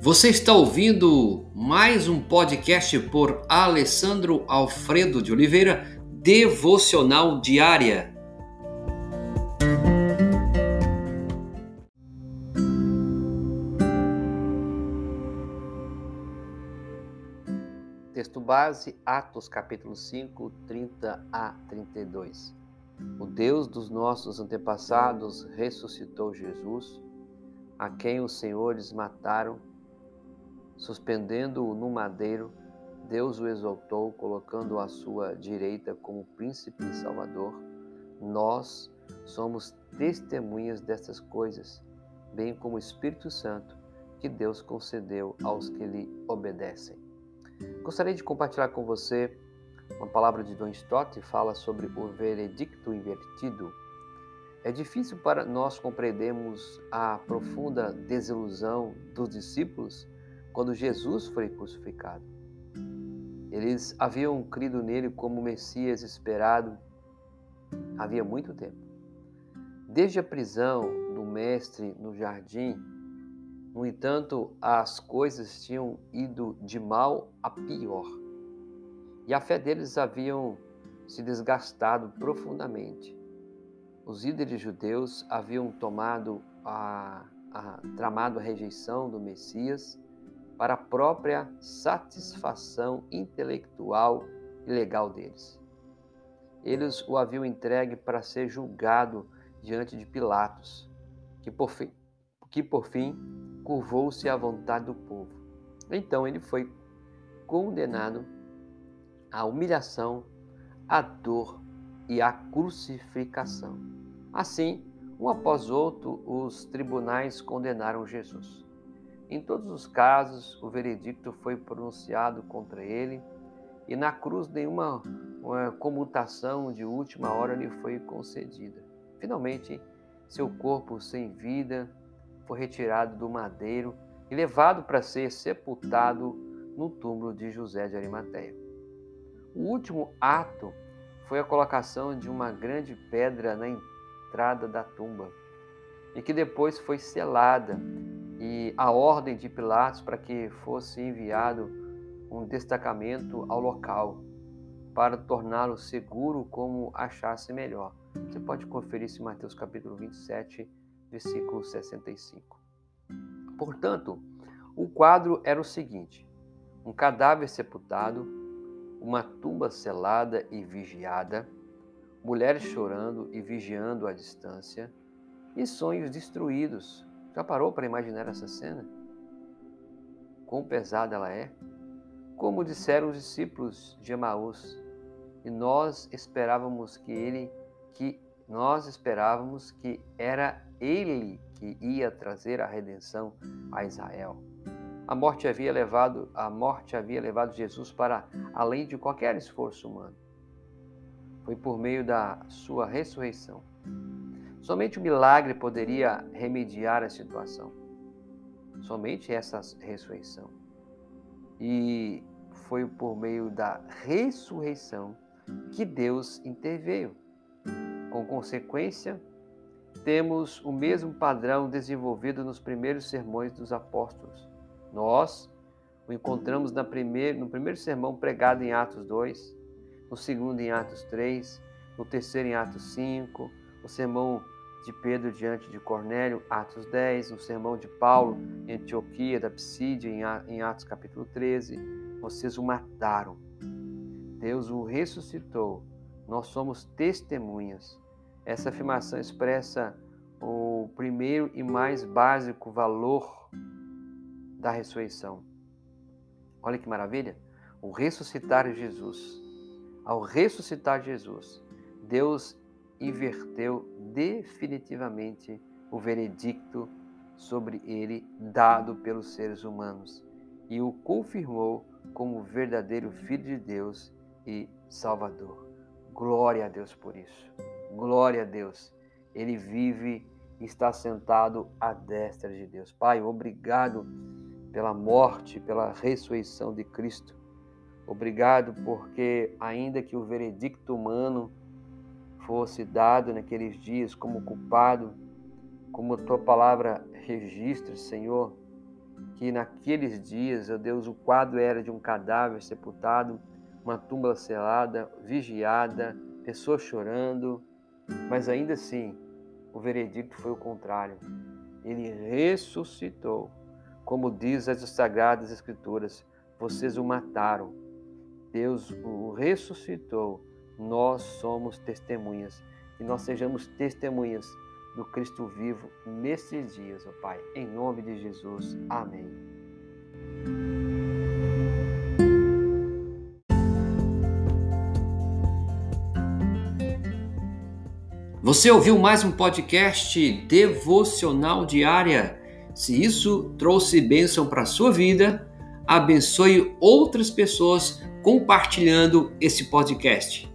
Você está ouvindo mais um podcast por Alessandro Alfredo de Oliveira, Devocional Diária. Texto base, Atos capítulo 5, 30 a 32. O Deus dos nossos antepassados ressuscitou Jesus, a quem os senhores mataram Suspendendo-o no madeiro, Deus o exaltou, colocando-o à sua direita como príncipe e salvador. Nós somos testemunhas destas coisas, bem como o Espírito Santo que Deus concedeu aos que lhe obedecem. Gostaria de compartilhar com você uma palavra de Don Stott, fala sobre o veredicto invertido. É difícil para nós compreendermos a profunda desilusão dos discípulos quando Jesus foi crucificado. Eles haviam crido nele como Messias esperado havia muito tempo. Desde a prisão do Mestre no jardim, no entanto, as coisas tinham ido de mal a pior. E a fé deles haviam se desgastado profundamente. Os líderes judeus haviam tomado a, a, tramado a rejeição do Messias para a própria satisfação intelectual e legal deles. Eles o haviam entregue para ser julgado diante de Pilatos, que por fim, que por fim curvou-se à vontade do povo. Então ele foi condenado à humilhação, à dor e à crucificação. Assim, um após outro, os tribunais condenaram Jesus. Em todos os casos, o veredicto foi pronunciado contra ele e na cruz nenhuma comutação de última hora lhe foi concedida. Finalmente, seu corpo sem vida foi retirado do madeiro e levado para ser sepultado no túmulo de José de Arimateia. O último ato foi a colocação de uma grande pedra na entrada da tumba e que depois foi selada e a ordem de Pilatos para que fosse enviado um destacamento ao local para torná-lo seguro como achasse melhor. Você pode conferir isso em Mateus capítulo 27, versículo 65. Portanto, o quadro era o seguinte: um cadáver sepultado, uma tumba selada e vigiada, mulheres chorando e vigiando à distância, e sonhos destruídos já parou para imaginar essa cena? Quão pesada ela é? Como disseram os discípulos de Emaús, e nós esperávamos que ele, que nós esperávamos que era ele que ia trazer a redenção a Israel. A morte havia levado, a morte havia levado Jesus para além de qualquer esforço humano. Foi por meio da sua ressurreição Somente o milagre poderia remediar a situação. Somente essa ressurreição. E foi por meio da ressurreição que Deus interveio. Com consequência, temos o mesmo padrão desenvolvido nos primeiros sermões dos apóstolos. Nós o encontramos no primeiro sermão pregado em Atos 2, no segundo em Atos 3, no terceiro em Atos 5, o sermão de Pedro diante de Cornélio, Atos 10, no sermão de Paulo em Antioquia da Psídia, em Atos capítulo 13, vocês o mataram. Deus o ressuscitou. Nós somos testemunhas. Essa afirmação expressa o primeiro e mais básico valor da ressurreição. Olha que maravilha! O ressuscitar Jesus. Ao ressuscitar Jesus, Deus inverteu definitivamente o veredicto sobre ele dado pelos seres humanos e o confirmou como verdadeiro Filho de Deus e Salvador. Glória a Deus por isso. Glória a Deus. Ele vive e está sentado à destra de Deus. Pai, obrigado pela morte, pela ressurreição de Cristo. Obrigado porque, ainda que o veredicto humano fosse dado naqueles dias como culpado, como a tua palavra registra, Senhor, que naqueles dias, ó Deus, o quadro era de um cadáver sepultado, uma tumba selada, vigiada, pessoas chorando, mas ainda assim, o veredicto foi o contrário. Ele ressuscitou. Como diz as Sagradas Escrituras, vocês o mataram. Deus o ressuscitou. Nós somos testemunhas. Que nós sejamos testemunhas do Cristo vivo nesses dias, ó Pai. Em nome de Jesus. Amém. Você ouviu mais um podcast devocional diária? Se isso trouxe bênção para a sua vida, abençoe outras pessoas compartilhando esse podcast.